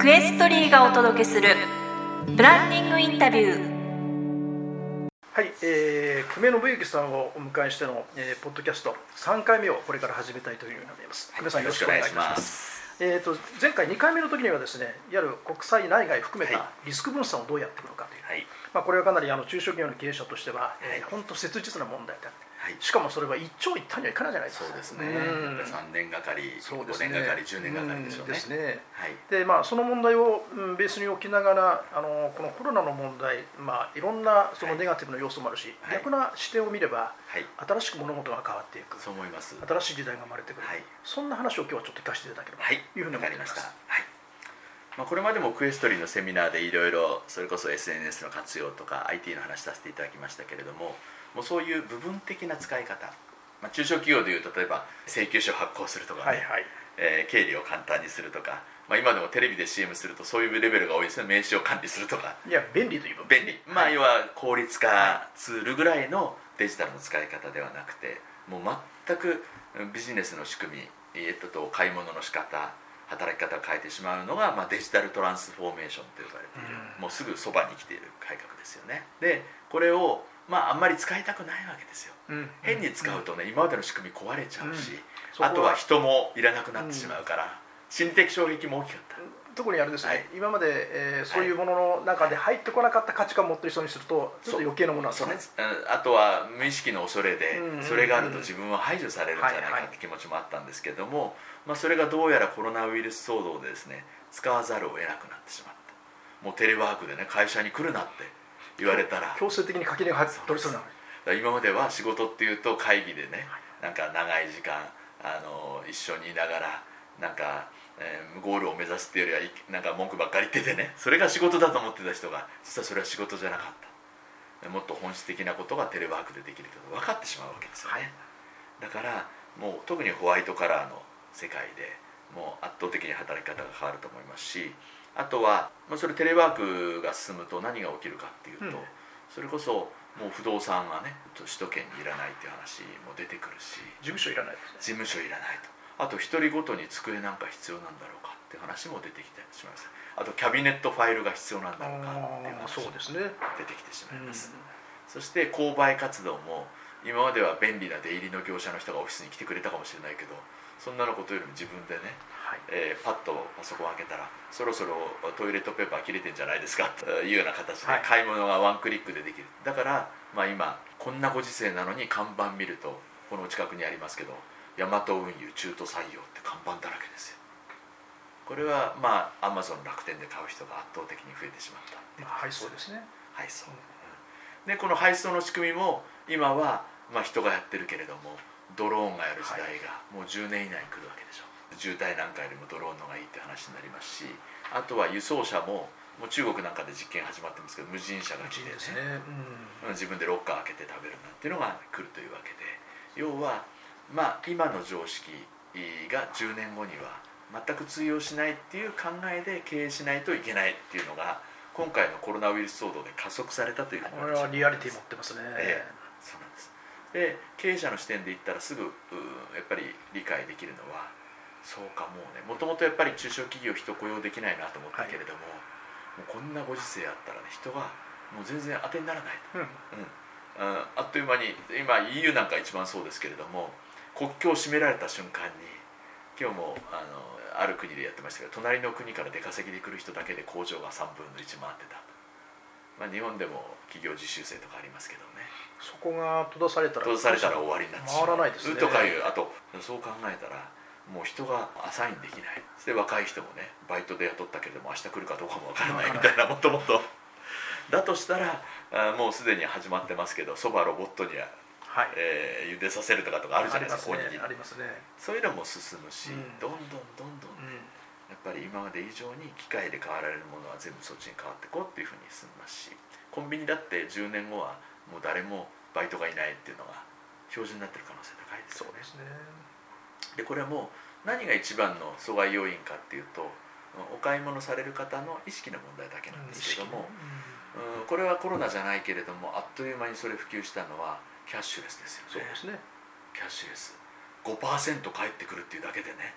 クエストリーがお届けするプランニングインタビュー。はい、えー、久米信之さんをお迎えしての、えー、ポッドキャスト。3回目をこれから始めたいというふうに思います。久米さんよろしくお願いします。えー、と前回2回目の時にはですねいわゆる国際内外含めたはリスク分散をどうやっていくのかという、はい。まあ、これはかなりあの中小企業の経営者としては、えーはい。本当切実な問題であってはい。しかもそれは一長一短にはいかないじゃないですか。そうですね、うん。やっぱ3年がかり、5ね。年がかり、10年がかりでしょうね。ん。ですね。はい。でまあ、その問題を、うんベースに置きながらあのこのコロナの問題、まあ、いろんなそのネガティブな要素もあるし、はい。逆な視点を見ればはい、新しく物事が変わっていく。そう思います。新しい時代が生まれてくる、はい。そんな話を今日はちょっと聞かせていただければはい、というふうに思います。はい。まあこれまでもクエストリーのセミナーでいろいろそれこそ SNS の活用とか IT の話させていただきましたけれども、もうそういう部分的な使い方、まあ中小企業でいうと例えば請求書を発行するとかね、はいはい。えー経理を簡単にするとか、まあ今でもテレビで CM するとそういうレベルが多いですね。名刺を管理するとか。いや便利という部分便利、まあ要は効率化ツールぐらいのデジタルの使い方ではなくてもう全くビジネスの仕組みえっとと買い物の仕方働き方を変えてしまうのが、まあ、デジタルトランスフォーメーションと呼ばれている、うん。もうすぐそばに来ている改革ですよね。でこれをまああんまり使いたくないわけですよ。うん。変に使うとね、今までの仕組み壊れちゃうし、そこは。あとは人もいらなくなってしまうから、心理的衝撃も大きかった、特にあれですね、はい。今まで、えーそういうものの中で入ってこなかった価値観を持ってる人にするとちょっと余計なものなんですよね。あとは無意識の恐れでうんそれがあると自分は排除されるんじゃないはいはい。かって気持ちもあったんですけども、まあ、それがどうやらコロナウイルス騒動でですね使わざるを得なくなってしまった。もうテレワークでね会社に来るなって言われたら。強制的に垣根が取りそうな。今までは仕事っていうと会議でねなんか長い時間あの一緒にいながらなんか、えーゴールを目指すっていうよりはいなんか文句ばっかり言っててねそれが仕事だと思ってた人が実はそれは仕事じゃなかった。もっと本質的なことがテレワークでできると分かってしまうわけですよね、だからもう特にホワイトカラーの世界でもう圧倒的に働き方が変わると思いますしあとは、まあ、それテレワークが進むと何が起きるかっていうと、うん。それこそもう不動産がね首都圏にいらないっていう話も出てくるし事務所いらない。ね事務所いらないと。あと一人ごとに机なんか必要なんだろうかって話も出てきてしまいます。あとキャビネットファイルが必要なんだろうかっていう話もそうですね、出てきてしまいます、うそして購買活動も今までは便利な出入りの業者の人がオフィスに来てくれたかもしれないけどそんなのことよりも自分でね、はい。えーパッとパソコン開けたらそろそろトイレットペーパー切れてんじゃないですかと いうような形ではい。買い物がワンクリックでできる。だから、まあ、今こんなご時世なのに看板見るとこの近くにありますけど大和運輸中途採用って看板だらけですよ。これはまあアマゾン楽天で買う人が圧倒的に増えてしまった。っていうまあ、はいそうですね。配送、でこの配送の仕組みも今は、まあ、人がやってるけれどもドローンがやる時代がもう10年以内に来るわけでしょ渋滞なんかよりもドローンの方がいいって話になりますしあとは輸送車ももう中国なんかで実験始まってますけど無人車が来てね。ですね、うん。自分でロッカー開けて食べるなんていうのが来るというわけで。要はまあ今の常識が10年後には全く通用しないっていう考えで経営しないといけないっていうのが今回のコロナウイルス騒動で加速されたというこれはリアリティ持ってますね、ええ。そうなんです。で経営者の視点で言ったらすぐうやっぱり理解できるのはそうかもうねもともとやっぱり中小企業人雇用できないなと思ったけれども,、もうこんなご時世あったらね人がもう全然当てにならないと、うん。うん、あっという間に今 EU なんか一番そうですけれども国境を閉められた瞬間に今日もあのある国でやってましたけど隣の国から出稼ぎで来る人だけで工場が3分の1回ってた、まあ、日本でも企業実習生とかありますけどね。そこが閉ざされたら閉ざされたら終わりになってしまう。回らないですね。とかいうあとそう考えたらもう人がアサインできない。そして若い人もねバイトで雇ったけれども明日来るかどうかもわからないみたいなもともと。だとしたらあもうすでに始まってますけどそばロボットには、はい、えー茹でさせるとかとかあるじゃないですかありますね。おに。ぎりありますね、そういうのも進むし、うん。どんどんどんどんうん。やっぱり今まで以上に機械で変わられるものは全部そっちに変わっていこうっていうふうに進みますしコンビニだって10年後はもう誰もバイトがいないっていうのが標準になってる可能性高いですよね。そうですね。でこれはもう何が一番の阻害要因かっていうとお買い物される方の意識の問題だけなんですけども、うん。これはコロナじゃないけれどもあっという間にそれ普及したのはキャッシュレスですよね。そうですね。キャッシュレス。5%返ってくるっていうだけでね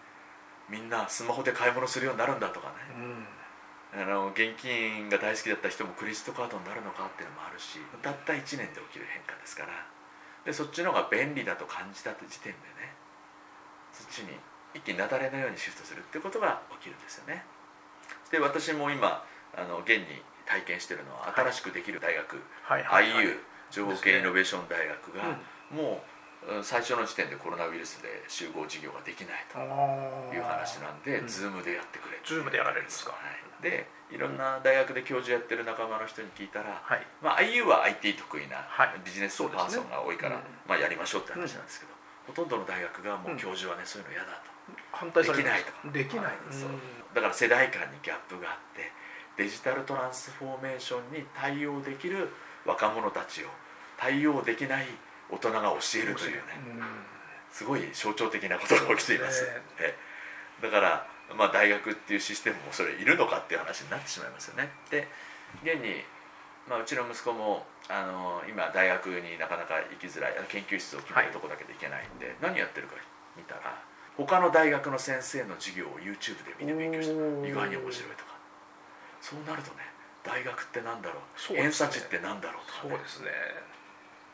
みんなスマホで買い物するようになるんだとかね。うん。あの現金が大好きだった人もクレジットカードになるのかっていうのもあるしたった1年で起きる変化ですから。でそっちの方が便利だと感じたって時点でねそっちに一気に雪崩のようにシフトするってことが起きるんですよね。で私も今あの現に体験してるのは新しくできる大学、はいはいはい。IU 情報経営イノベーション大学が、もううん最初の時点でコロナウイルスで集合授業ができないという話なんで、うん。Zoom でやってくれって Zoom でやられるんですか？はい、でいろんな大学で教授やってる仲間の人に聞いたら、はい。まあ、IU は IT 得意なはい。ビジネスパーソンが多いから、そうですねまあ、やりましょうって話なんですけど、ほとんどの大学がもう教授はね、そういうの嫌だと反対されできないとか。できない、そううん。だから世代間にギャップがあってデジタルトランスフォーメーションに対応できる若者たちを対応できない大人が教えるというねすごい象徴的なことが起きています、ねえ。だから、まあ、大学っていうシステムもそれいるのかっていう話になってしまいますよね。で現に、まあ、うちの息子もあの今大学になかなか行きづらい研究室を決めるとこだけで行けないんで、何やってるか見たら他の大学の先生の授業を YouTube で見て勉強して意外に面白いとか。そうなるとね大学ってなんだろう？ね。偏差値ってなんだろうとか、ね、そうですね。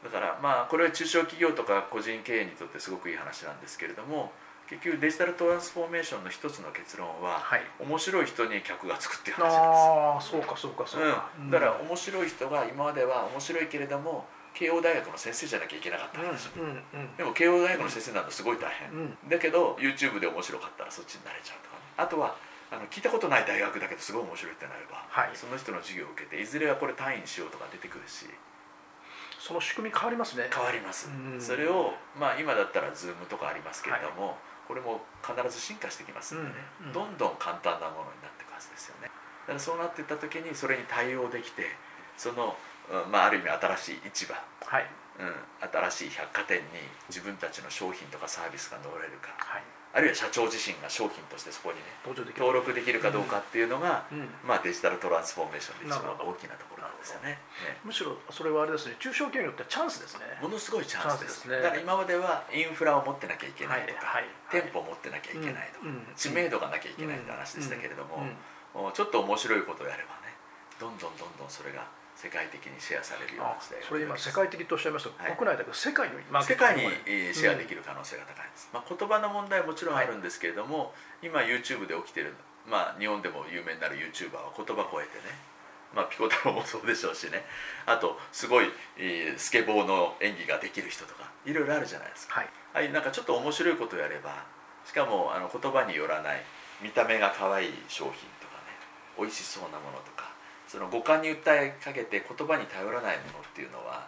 だからまあこれは中小企業とか個人経営にとってすごくいい話なんですけれども結局デジタルトランスフォーメーションの一つの結論は、はい。面白い人に客がつくっていう話なんです。ああそうかそうかそうか、うん、だから面白い人が今までは面白いけれども慶応大学の先生じゃなきゃいけなかったんですよ、でも慶応大学の先生なんてすごい大変、うん。だけど YouTube で面白かったらそっちになれちゃうとかね。あとはあの聞いたことない大学だけどすごい面白いってなれば、はい。その人の授業を受けていずれはこれ単位にしようとか出てくるし。その仕組み変わりますね。変わります、うん。それを、まあ、今だったら Zoom とかありますけれども、これも必ず進化してきますんでね、うんうん。どんどん簡単なものになっていくはずですよね。だからそうなっていった時にそれに対応できてその、うんまあ、ある意味新しい市場、はい。うん、新しい百貨店に自分たちの商品とかサービスが乗れるか。はい。あるいは社長自身が商品としてそこにね登場できる。登録できるかどうかっていうのが、うん。まあ、デジタルトランスフォーメーションで一番大きなところなんですよね。ね。むしろそれはあれですね中小企業によってはチャンスですね。ものすごいチャンスです。ね。だから今まではインフラを持ってなきゃいけないとか、はいはい店舗を持ってなきゃいけないとか、うんうん知名度がなきゃいけないって話でしたけれども、ちょっと面白いことをやればねどんどんどんどんそれが世界的にシェアされるようあな時代がそれ今世界的とおっしゃいますと、はい。国内だけど世界にマーケ世界にットまでえーシェアできる可能性が高いです、まあ、言葉の問題はもちろんあるんですけれども、今 YouTube で起きてる、まあ、日本でも有名になる YouTuber は言葉超えてね、まあ、ピコ太郎もそうでしょうしね。あとすごい、えースケボーの演技ができる人とかいろいろあるじゃないですか。はい。ああいうなんかちょっと面白いことをやればしかもあの言葉によらない見た目が可愛い商品とかね美味しそうなものとかその五感に訴えかけて言葉に頼らないものっていうのは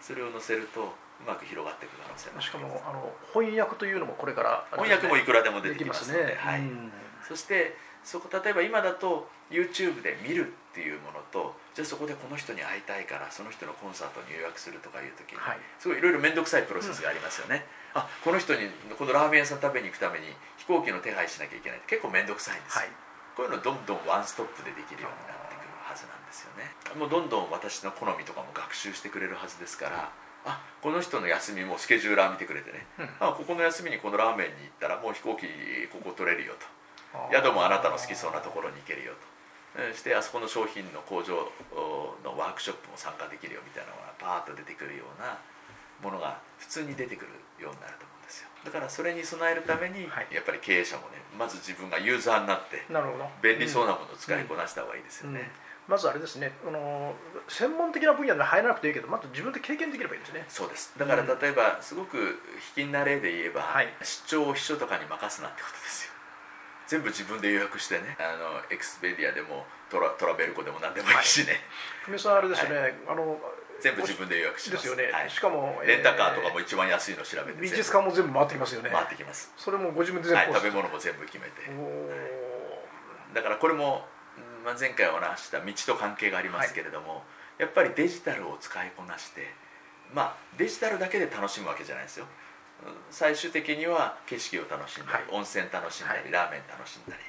それを載せるとうまく広がっていく可能性がしかもあの翻訳というのもこれから翻訳もいくらでも出でてきますので、はい。うん。そしてそこ例えば今だと YouTube で見るっていうものとじゃあそこでこの人に会いたいからその人のコンサートに予約するとかいう時に、はい。すごいいろいろ面倒くさいプロセスがありますよね、あこの人にこのラーメン屋さん食べに行くために飛行機の手配しなきゃいけないって結構面倒くさいんですよ、はい。こういうのどんどんワンストップでできるようになるはずなんですよね。もうどんどん私の好みとかも学習してくれるはずですからあこの人の休みもスケジューラー見てくれてね、うん。あここの休みにこのラーメンに行ったらもう飛行機ここ取れるよと。宿もあなたの好きそうなところに行けるよと。えーしてあそこの商品の工場おのワークショップも参加できるよみたいなのがパーッと出てくるようなものが普通に出てくるようになると思うんですよ。だからそれに備えるために、はい。やっぱり経営者もねまず自分がユーザーになって便利そうなものを使いこなした方がいいですようん。ね、まずあれですねあの専門的な分野には入らなくていいけどまず自分で経験できればいいんですね。そうです。だからうん。例えばすごく卑近な例で言えば、はい。出張を秘書とかに任すなってことですよ。全部自分で予約してねあのエクスペディアでもトラトラベルコでも何でもいいしね、久米さんあれですね、あの全部自分で予約します。ですよね、はい。しかもレンタカーとかえも一番安いの調べてー美術館も全部回ってきますよね。回ってきます、それもご自分で全はい、部食べ物も全部決めて。おだからこれも、うんまあ、前回お話しした道と関係がありますけれども、やっぱりデジタルを使いこなしてまあデジタルだけで楽しむわけじゃないですよ。うん最終的には景色を楽しんだり、はい。温泉楽しんだり、はい。ラーメン楽しんだり、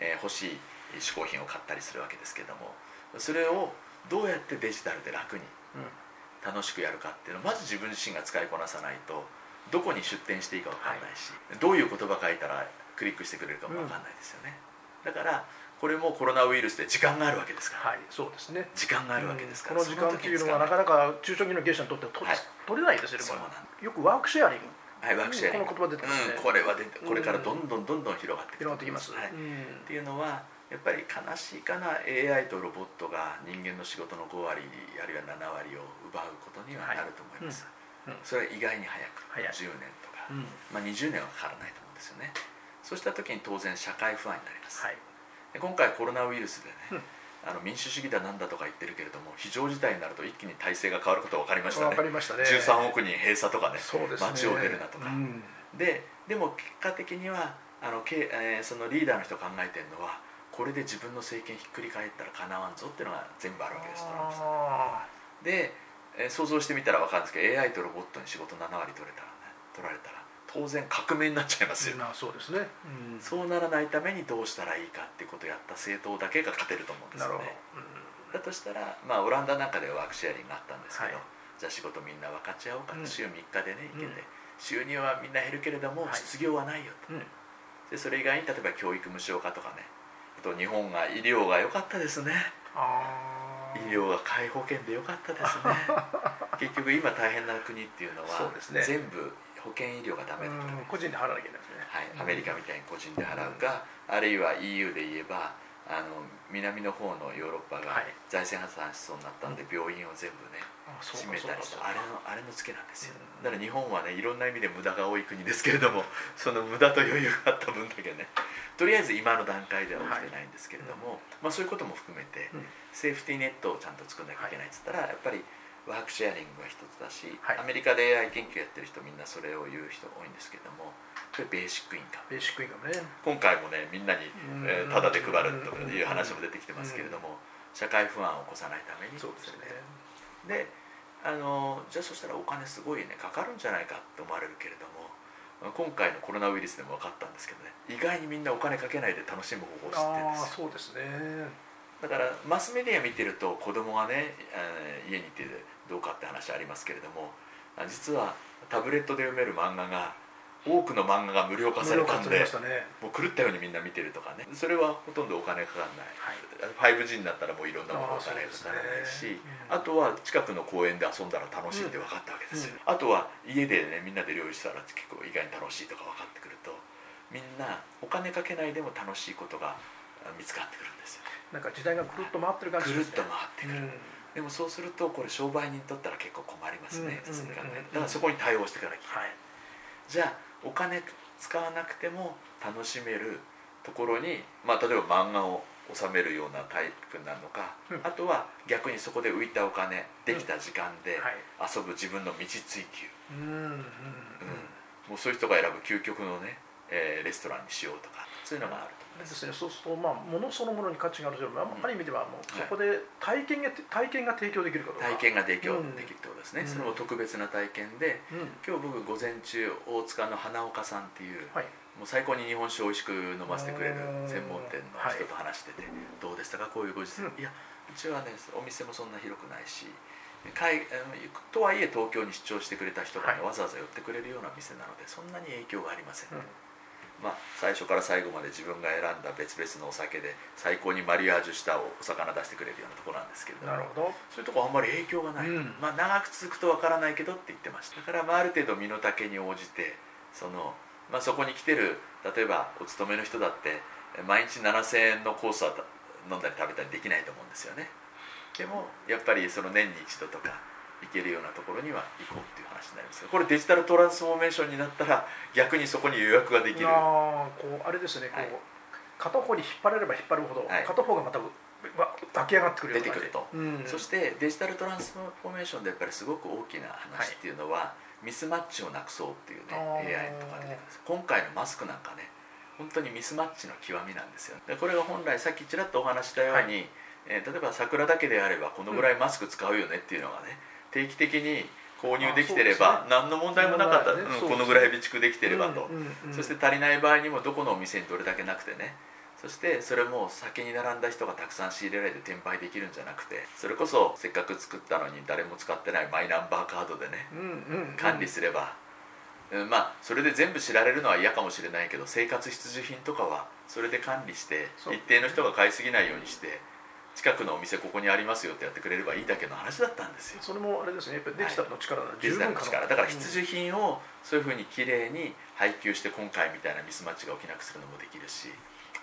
えー欲しい嗜好品を買ったりするわけですけどもそれをどうやってデジタルで楽に楽しくやるかっていうのをまず自分自身が使いこなさないとどこに出店していいか分かんないし、どういう言葉書いたらクリックしてくれるかも分かんないですよね、だからこれもコロナウイルスで時間があるわけですから、はいそうですね。時間があるわけですから、この時間っていうのはなかなか中小企業の経営者にとってはと、はい。取れないですよねよくワークシェアリング。はい、ワークシェアリング。この言葉出てますね。うん、これは出てこれからどんどんどんどん広がって広がってきます、はい。うん。っていうのはやっぱり悲しいかな AI とロボットが人間の仕事の5割あるいは7割を奪うことにはなると思います、はいうん。それは意外に早く。早い。10年とか、うん。まあ、20年はかからないと思うんですよね。そうした時に当然社会不安になります、はい。で今回コロナウイルスでね、うん。あの民主主義だなんだとか言ってるけれども非常事態になると一気に体制が変わることが分かりましたね。わかりましたね。13億人閉鎖とかねそうですね。街を出るなとか、うん。ででも結果的にはあの、けえーそのリーダーの人考えてるのはこれで自分の政権ひっくり返ったらかなわんぞっていうのが全部あるわけですトランプさん。あで、えー想像してみたら分かるんですけど AI とロボットに仕事7割取れたらね取られたら当然革命になっちゃいますよ、ーまあそうですね、うん。そうならないためにどうしたらいいかってことをやった政党だけが勝てると思うんですよね。だとしたら、まあ、オランダなんかではワークシェアリングがあったんですけど、はい。じゃあ仕事みんな分かち合おうか。と、うん。週3日でね行けて、うん。収入はみんな減るけれども、はい。失業はないよと。でそれ以外に例えば教育無償化とかね。あと日本が医療が良かったですね。医療が皆保険で良かったですね。結局今大変な国っていうのはね。全部保険医療がダメだと、うん個人で払わなきゃいけないですね。はい、アメリカみたいに個人で払うか、あるいは EU で言えばあの南の方のヨーロッパがはい。財政破綻しそうになったんで、病院を全部ね閉めたりしてそうかあれのあれのツケなんですよ、うん。だから日本はねいろんな意味で無駄が多い国ですけれども その無駄と余裕があった分だけね。とりあえず今の段階では起きてないんですけれども、まあ、そういうことも含めて、うん。セーフティーネットをちゃんと作んなきゃいけないっつったら、やっぱりワークシェアリングが一つだし、はい。アメリカで AI 研究やってる人みんなそれを言う人多いんですけれどもこれベーシックインカム。ベーシックインカムね。今回もねみんなに、うん。えータダで配るという話も出てきてますけれども、社会不安を起こさないために。そうですね。であのじゃあそしたらお金すごいねかかるんじゃないかって思われるけれども今回のコロナウイルスでも分かったんですけどね意外にみんなお金かけないで楽しむ方法を知ってるんですよ。そうですね。だからマスメディア見てると子供がね、えー家にいてどうかって話ありますけれどもあ実はタブレットで読める漫画が多くの漫画が無料化されたんでね。もう狂ったようにみんな見てるとかね。それはほとんどお金かかんない、はい。5G になったらもういろんなものお金かからないしあとは近くの公園で遊んだら楽しいって分かったわけですよ、あとは家でねみんなで料理したら結構意外に楽しいとか分かってくるとみんなお金かけないでも楽しいことがあ見つかってくるんですよ。なんか時代がぐるっと回ってる感じですね。ぐるっと回ってくる、うんでもそうするとこれ商売人にとったら結構困りますね、うん普通に考えだからそこに対応していかなきゃいけない、はい。じゃあお金使わなくても楽しめるところに、まあ、例えば漫画を収めるようなタイプなのか、うん。あとは逆にそこで浮いたお金できた時間ではい。遊ぶ自分の道追求、うんうん。うん。もうそういう人が選ぶ究極のね、えーレストランにしようとかそういうのがあるとですね、そうすると、まあ、物そのものに価値があるけど、まあうんある意味ではもうはいそこで体験が、体験が提供できるかどうか体験が提供うん。できるってことですね、うん。それも特別な体験でうん。今日僕午前中大塚の花岡さんっていう、はい。もう最高に日本酒を美味しく飲ませてくれるうん。専門店の人と話してて、どうでしたか？こういうご時世、うん。いやうちはねお店もそんな広くないし海とはいえ東京に出張してくれた人が、ねはい。わざわざ寄ってくれるような店なのでそんなに影響がありません、うんまあ、最初から最後まで自分が選んだ別々のお酒で最高にマリアージュしたお魚出してくれるようなところなんですけれども。なるほど。そういうとこあんまり影響がない、うん。まあ、長く続くとわからないけどって言ってましただからまあある程度身の丈に応じてその、まあ、そこに来てる例えばお勤めの人だってえ毎日7000円のコースはた飲んだり食べたりできないと思うんですよね。でもやっぱりその年に一度とか行けるようなところには行こうっていう話になりますこれデジタルトランスフォーメーションになったら逆にそこに予約ができる。あーこうあれですね、こうはい片方に引っ張れれば引っ張るほど、はい。片方がまた湧き上がってくる出てくると。うん、そしてデジタルトランスフォーメーションでやっぱりすごく大きな話っていうのは、ミスマッチをなくそうっていうね AI とかです今回のマスクなんかね本当にミスマッチの極みなんですよ。でこれが本来さっきちらっとお話ししたように、えー例えば桜だけであればこのぐらいマスク使うよねっていうのがね、定期的に購入できてれば、あ何の問題もなかった、ねそうこのぐらい備蓄できてればと、そして足りない場合にもどこのお店にどれだけなくてね。そしてそれも先に並んだ人がたくさん仕入れられて転売できるんじゃなくて。それこそせっかく作ったのに誰も使ってないマイナンバーカードでね管理すれば。うんまあそれで全部知られるのは嫌かもしれないけど生活必需品とかはそれで管理して一定の人が買いすぎないようにして近くのお店ここにありますよってやってくれればいいだけの話だったんですよ。それもあれですね。やっぱりデジタルの力がデジタルの力。だから必需需品をそういうふうにきれいに配給して今回みたいなミスマッチが起きなくするのもできるし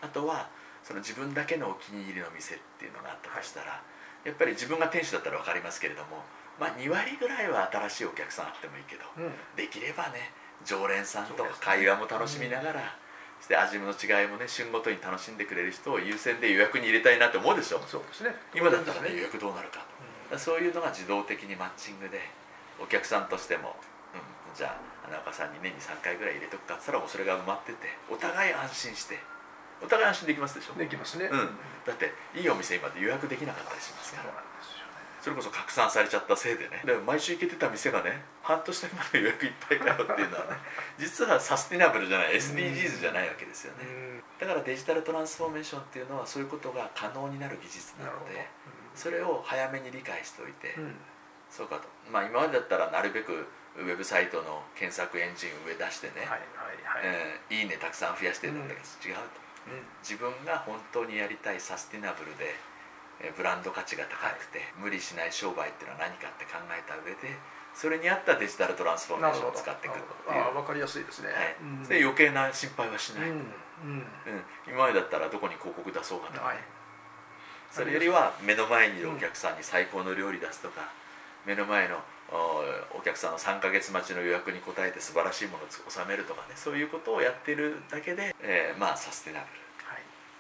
あとはその自分だけのお気に入りの店っていうのがあったとしたら、やっぱり自分が店主だったら分かりますけれども、まあ、2割ぐらいは新しいお客さんあってもいいけど、うん。できればね常連さんと会話も楽しみながら、そして味の違いもね旬ごとに楽しんでくれる人を優先で予約に入れたいなと思うでしょ？そうですね。今だったらね予う約どうなるか。とだからそういうのが自動的にマッチングでお客さんとしても、うん、じゃあ花岡さんに年に3回ぐらい入れとくかっつったらもうそれが埋まっててお互い安心してお互い安心できますでしょ、んできますね。うん、だっていいお店今で予約できなかったりしますから。そうなんですよ。ねそれこそ拡散されちゃったせいでね。でも毎週行けてた店がね半年先まで予約いっぱいかよっていうのはね実はサスティナブルじゃない SDGs じゃないわけですよね。だからデジタルトランスフォーメーションっていうのはそういうことが可能になる技術なのでそれを早めに理解しておいて、うん。そうかと。まあ今までだったらなるべくウェブサイトの検索エンジン上出してね、はいはいはい。えーいいねたくさん増やしてるんだけど、違うと。うん。自分が本当にやりたいサスティナブルでえーブランド価値が高くて、無理しない商売っていうのは何かって考えた上でそれに合ったデジタルトランスフォーメーションを使っていくっていう。ああ分かりやすいですね。はい。うん。で余計な心配はしない、うん。うん。うん。今までだったらどこに広告出そうかとか、はい。それよりは目の前にいるお客さんに最高の料理出すとか、目の前のおお客さんの3ヶ月待ちの予約に応えて素晴らしいものを収めるとかね。そういうことをやってるだけで、えーまあサステナブル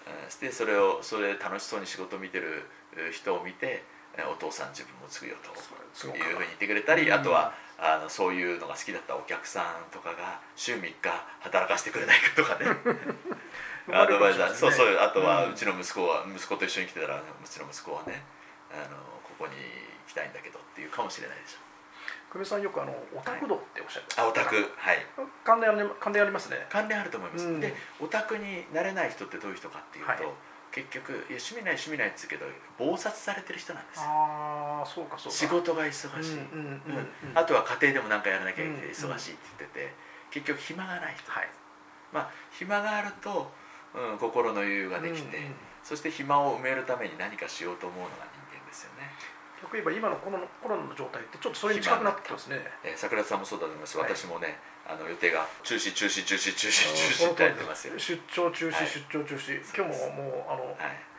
はいうん。してそれをそれで楽しそうに仕事を見てるえー人を見てえーお父さん自分も継ぐよと。いうふうに言ってくれたりうん。あとはあのそういうのが好きだったお客さんとかが週3日働かせてくれないかとかね。アドバイザーそうそうあとはうん。うちの息子は息子と一緒に来てたらうちの息子はねあのここに来たいんだけどっていうかもしれないでしょ久米さんよくあのオタク道っておっしゃってあオタク。はい。関連あり関連ありますね。関連あると思います、うん。でオタクになれない人ってどういう人かっていうと、はい。結局いや趣味ない趣味ないって言うけど忙殺されてる人なんですよ。ああそうかそうか。仕事が忙しい、うんあとは家庭でも何かやらなきゃいけない、うん忙しいって言ってて結局暇がない人、はい。まあ暇があると、うん、心の余裕ができて、うんうん。そして暇を埋めるために何かしようと思うのが人間ですよね、逆に言えば今のコロナコロナの状態ってちょっとそれに近くなってますね。えー桜田さんもそうだと思います、はい。私もねあの予定が中止中止中止中止中止ってやってますよ、出張中止、はい。出張中止。今日ももうあの、はい。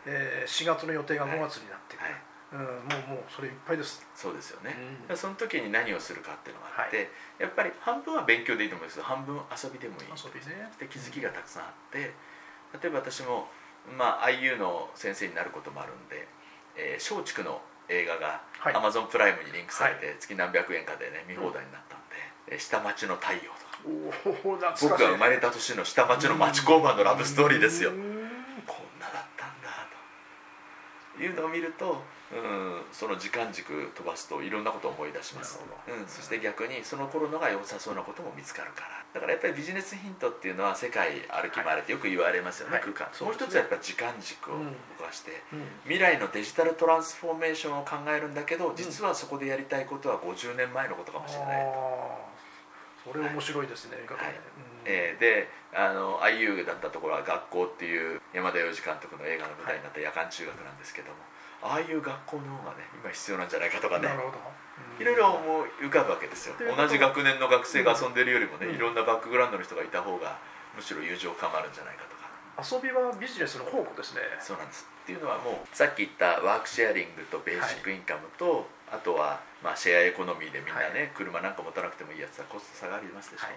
えー4月の予定が5月になってはい。うん、もうもうそれいっぱいです、そうですよね、うん。その時に何をするかっていうのがあって、はい。やっぱり半分は勉強でいいと思うんです。けど半分遊びでもいい。遊びねで気づきがたくさんあって例えば私も、まあ、IU の先生になることもあるんでえー松竹の映画がはい。Amazon プライムにリンクされて、月何百円かでね見放題になったんで「えー下町の太陽」とか。僕が生まれた年の下町の町工場のラブストーリーですよ。こんなだったんだというのを見ると、うん、その時間軸飛ばすといろんなことを思い出します。うん、そして逆にその頃のが良さそうなことも見つかるから。だからやっぱりビジネスヒントっていうのは世界歩き回れってよく言われますよね、はい。空間。もう一つはやっぱ時間軸をうん動かして、うん未来のデジタルトランスフォーメーションを考えるんだけど実はそこでやりたいことは50年前のことかもしれない、あーそれ面白いですね、見方ね。うん。えーであの IU だったところは学校っていう山田洋次監督の映画の舞台になった夜間中学なんですけども、ああいう学校の方がね今必要なんじゃないかとかね。いろいろ思い浮かぶわけですよ。同じ学年の学生が遊んでるよりもね、うん。いろんなバックグラウンドの人がいた方がむしろ友情深まるんじゃないかとか。遊びはビジネスの宝庫ですね。そうなんです。っていうのはもうさっき言ったワークシェアリングとベーシックインカムと、あとはまあシェアエコノミーでみんなね、車なんか持たなくてもいいやつはコスト下がりますでしょ、はい。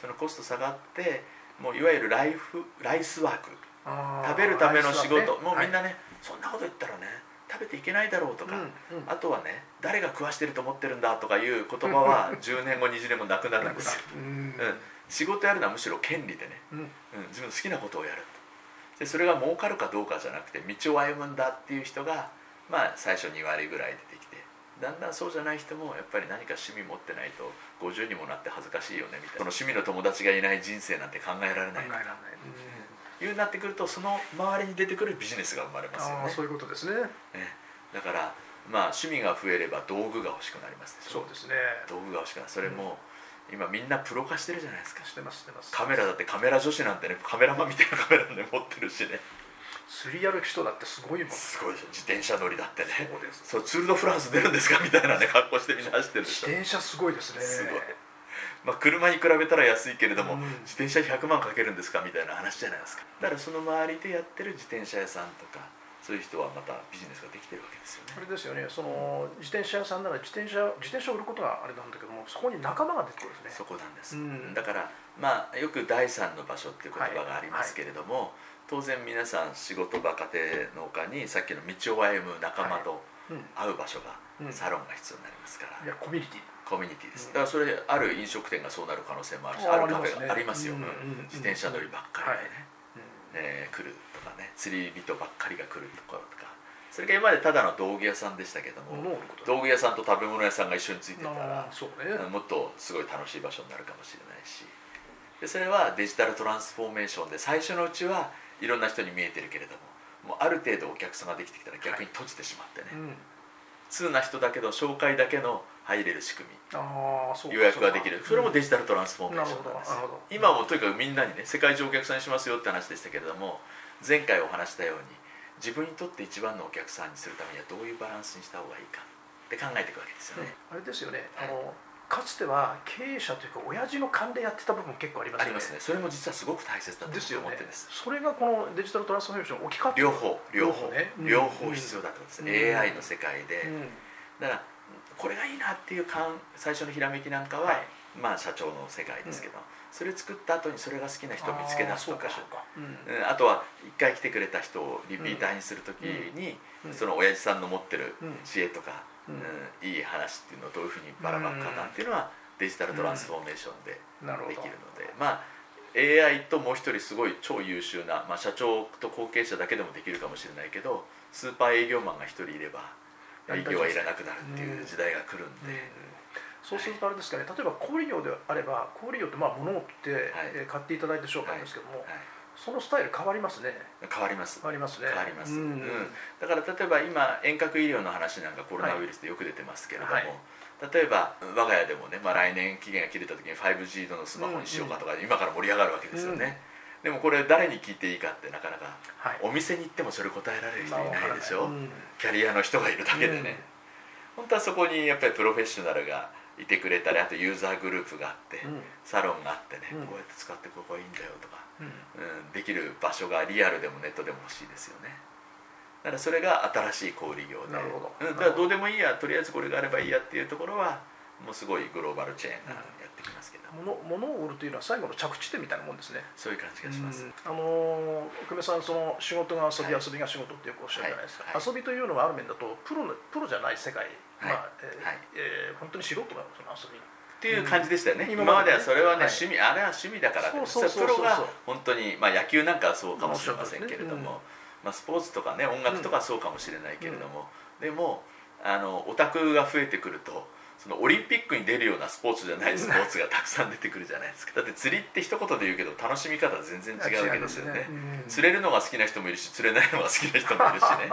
そのコスト下がってもういわゆるライフライスワーク。食べるための仕事、もうみんなね、そんなこと言ったらね食べていけないだろうとか、うんうん。あとはね誰が食わしてると思ってるんだとかいう言葉は10年後20年後なくなるんですよ、うん。うん、仕事やるのはむしろ権利でね、うん。うん、自分の好きなことをやる。でそれが儲かるかどうかじゃなくて道を歩むんだっていう人がまあ最初2割ぐらい出てきてだんだんそうじゃない人もやっぱり何か趣味持ってないと50にもなって恥ずかしいよねみたいな。その趣味の友達がいない人生なんて考えられない。考えられない、いうようになってくるとその周りに出てくるビジネスが生まれますよね。そういうことですね。ね。だからまあ趣味が増えれば道具が欲しくなりますそうですね。道具が欲しくなる。それも、今みんなプロ化してるじゃないですか。してますしてます。カメラだってカメラ女子なんてねカメラマンみたいなカメラで持ってるしね。釣りやる人だってすごいもん。すごいでしょ。自転車乗りだってね。そうです。そうツール・ド・フランス出るんですか？みたいなね格好してみんな走ってるでしょ。自転車すごいですね。すごいまあ、車に比べたら安いけれども、うん。自転車100万かけるんですかみたいな話じゃないですか。だからその周りでやってる自転車屋さんとかそういう人はまたビジネスができてるわけですよね。あれですよね。その自転車屋さんなら自転車自転車を売ることがあれなんだけどもそこに仲間が出てくるんですね。そこなんです、うん。だからまあよく第三の場所っていう言葉がありますけれども、当然皆さん仕事場家庭の他にさっきの道を歩む仲間とうん。会う場所が、うん。サロンが必要になりますから、いやコミュニティコミュニティです、うんだからそれある飲食店がそうなる可能性もあるしああるカフェがありますよ、うんうんうん自転車乗りばっかりでね、うん。えー来るとかね。釣り人ばっかりが来るところとか。それが今までただの道具屋さんでしたけども、道具屋さんと食べ物屋さんが一緒についてたあらね。もっとすごい楽しい場所になるかもしれないし。でそれはデジタルトランスフォーメーションで最初のうちはいろんな人に見えてるけれどももうある程度お客さんができてきたら逆に閉じてしまってね、うん。通な人だけど紹介だけの入れる仕組み。予約ができる。それもデジジタルトランスフォーメーションなんです今もとにかくみんなにね世界中お客さんにしますよって話でしたけれども前回お話したように自分にとって一番のお客さんにするためにはどういうバランスにした方がいいかって考えていくわけですよね、あれですよね。あのかつては経営者というか親父の勘でやってた部分結構ありますよね。ありますね。それも実はすごく大切だとですよね思ってです。それがこのデジタルトランスフォーメーション置き換わって両方両方ねうん両方必要だってことです、うん AI の世界で、うん。だからこれがいいなっていう感最初のひらめきなんかは、はい。まあ社長の世界ですけど、それ作った後にそれが好きな人を見つけ出すとかあとは一回来てくれた人をリピーターにするときに、うん。その親父さんの持ってるうん。知恵とか、うん。うんいい話っていうのをどういうふうにばらまくかなっていうのは、デジタルトランスフォーメーションでできるので、まあ AI ともう一人すごい超優秀な、まあ、社長と後継者だけでもできるかもしれないけどスーパー営業マンが一人いれば営業はいらなくなるっていう時代が来るんで、そうするとあれですかね例えば小売業であれば小売業ってまあ物を売って、買っていただいて商売ですけども、はい。そのスタイル変わりますね。変わります。変わりますね。変わります、うん。うん。だから例えば今遠隔医療の話なんかコロナウイルスでよく出てますけれども、はい。例えば我が家でもね、まあ、来年期限が切れた時に 5G のスマホにしようかとか、今から盛り上がるわけですよね、でもこれ誰に聞いていいかってなかなかはい。お店に行ってもそれ答えられる人いないでしょ、うん。キャリアの人がいるだけでね、本当はそこにやっぱりプロフェッショナルがいてくれたりあとユーザーグループがあって、うん。サロンがあってね、うん。こうやって使ってここがいいんだよとか、うん。うん、できる場所がリアルでもネットでも欲しいですよね。だからそれが新しい小売業で。なるほど。うん、だからどうでもいいやとりあえずこれがあればいいやっていうところはもうすごいグローバルチェーンがやってきますけど、物物を売るというのは最後の着地点みたいなもんですね。そういう感じがします、うん。あのー久米さんその仕事が遊び、はい遊びが仕事ってよくおっしゃるじゃないですか、はい。遊びというのはある面だとプロのプロじゃない世界、はい。まあえーはい。えー本当に素人がその遊びっていう。感じでしたよね、うん。今まではそれはね、はい趣味あれは趣味だからそうそうプロが本当に、まあ、野球なんかはそうかもしれませんけれども、まあまあ、スポーツとかね音楽とかはそうかもしれないけれども、でもあのオタクが増えてくるとそのオリンピックに出るようなスポーツじゃないスポーツがたくさん出てくるじゃないですか。だって釣りって一言で言うけど楽しみ方全然違うわけですよね。うん釣れるのが好きな人もいるし釣れないのが好きな人もいるしね。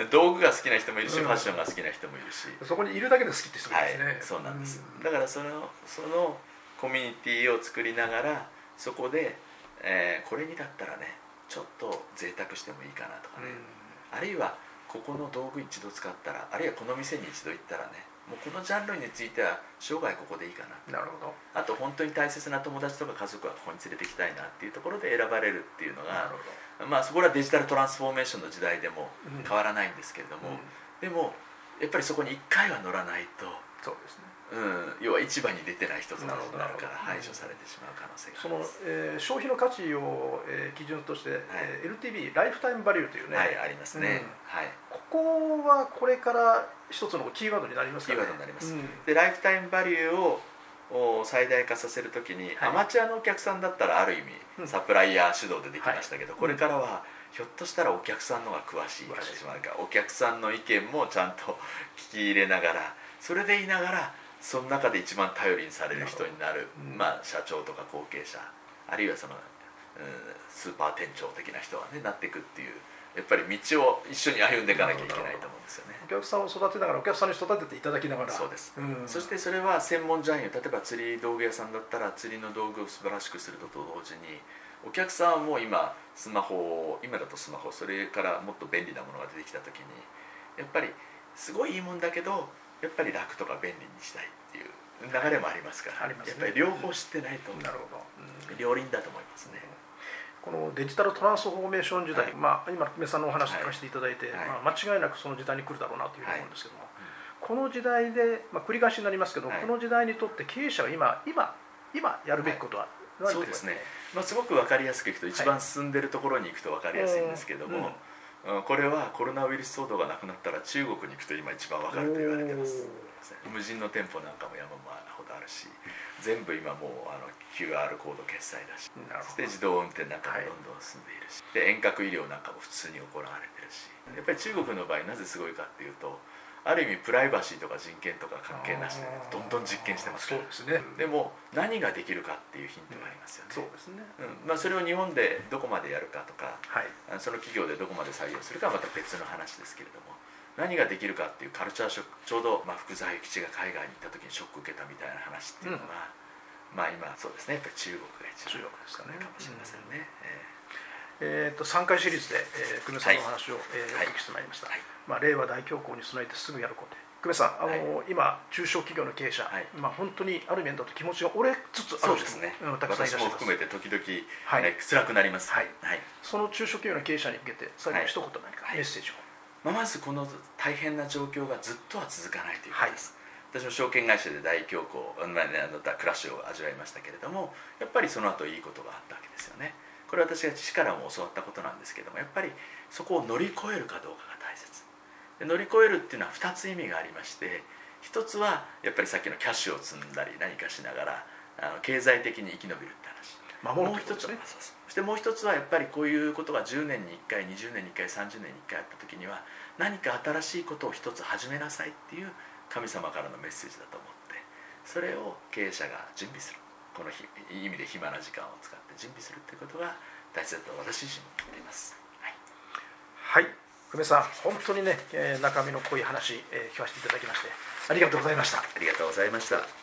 道具が好きな人もいるし、うん。ファッションが好きな人もいるし、そこにいるだけで好きって人もいはいるんですね、そうなんです、うだからそのそのコミュニティを作りながらそこで、えーこれにだったらねちょっと贅沢してもいいかなとかね、あるいはここの道具一度使ったらあるいはこの店に一度行ったらねもうこのジャンルについては生涯ここでいいかな。うんなるほど。あと本当に大切な友達とか家族はここに連れてきたいなっていうところで選ばれるっていうのがなるほまあそこらデジタルトランスフォーメーションの時代でもうん。変わらないんですけれどど、も、うん。でもやっぱりそこに1回は乗らないと、そうですねうん、要は市場に出てない人とかになるから排除されてしまう可能性があそのえー消費の価値を、えー基準として、い。えー LTV ライフタイムバリューというね、はいありますね、うん。はい。ここはこれから一つのキーワードになりますかね。キーワードになります。うん。でライフタイムバリューをお最大化させるときに、はい。アマチュアのお客さんだったらある意うん。味サプライヤー主導でできましたけど、はい。これからはひょっとしたらお客さんの方が詳しい形もあるからお客さんの意見もちゃんと聞き入れながらそれでいながらその中で一番頼りにされる人になる、うん。まあ、社長とか後継者あるいはその、うん、スーパー店長的な人が、ね、なっていくっていうやっぱり道を一緒に歩んでいかなきゃいけないと思うんですよね。お客さんを育てながらお客さんに育てていただきながら。そうです、ん。そしてそれは専門ジャンル例えば釣り道具屋さんだったら釣りの道具を素晴らしくすると同時にお客さんも今スマホを今だとスマホそれからもっと便利なものが出てきた時にやっぱりすごいいいもんだけどやっぱり楽とか便利にしたいっていう流れもありますからね。やっぱり両方知ってないと、なるほど、うん両輪だと思いますね。このデジタルトランスフォーメーション時代、はい。まあ、今久米さんのお話聞かせていただいて、はい。まあ、間違いなくその時代に来るだろうなというふうに思うんですけども、はいこの時代で、まあ、繰り返しになりますけど、はい。この時代にとって経営者が今今今やるべきことは何そうですね、まあ、すごく分かりやすくいくと一番進んでるところに行くと分かりやすいんですけども、うんこれはコロナウイルス騒動がなくなったら中国に行くと今一番分かると言われてます。無人の店舗なんかも山ほどあるし全部今もうあの QR コード決済だし。そして自動運転なんかもどんどん進んでいるし、で遠隔医療なんかも普通に行われてるし。やっぱり中国の場合なぜすごいかっていうとある意味プライバシーとか人権とか関係なしでどんどん実験してますから。そうですね。でも何ができるかっていうヒントがありますよね、そうですねうん。まあ、それを日本でどこまでやるかとかはい。その企業でどこまで採用するかはまた別の話ですけれども何ができるかっていうカルチャーショックちょうど、まあ、福沢諭吉が海外に行った時にショック受けたみたいな話っていうのは、まあ今そうですね。やっぱり中国が一番中国ですかね。かもしれませんね、ええー、と3回シリーズで、えー、久米さんのお話を、えーはい。お聞きしてまいりました、はい。まあ、令和大恐慌に備えてすぐやること。久米さんあの、今中小企業の経営者、はい。まあ、本当にある面だと気持ちが折れつつあるそうですね、うんたくさんいらっしゃいます。私も含めて時々、はい。ね辛くなります。はい。はい。その中小企業の経営者に向けて最後に一言何かはい。メッセージを、まあ、まずこの大変な状況がずっとは続かないということです、私も証券会社で大恐慌、まあね、あのクラッシュを味わいましたけれどもやっぱりその後いいことがあったわけですよねこれは私が父からも教わったことなんですけどもやっぱりそこを乗り越えるかどうかが大切。で乗り越えるっていうのは2つ意味がありまして一つはやっぱりさっきのキャッシュを積んだり何かしながらあの経済的に生き延びるって話。守もう一つはるということですね。そしてもう一つはやっぱりこういうことが10年に1回20年に1回30年に1回あった時には何か新しいことを一つ始めなさいっていう神様からのメッセージだと思ってそれを経営者が準備するこのひいい意味で暇な時間を使って準備するっていうことが大切だと私自身も思っています、はい。はい。久米さん本当にね、えー中身の濃い話、えー聞かせていただきましてありがとうございました。ありがとうございました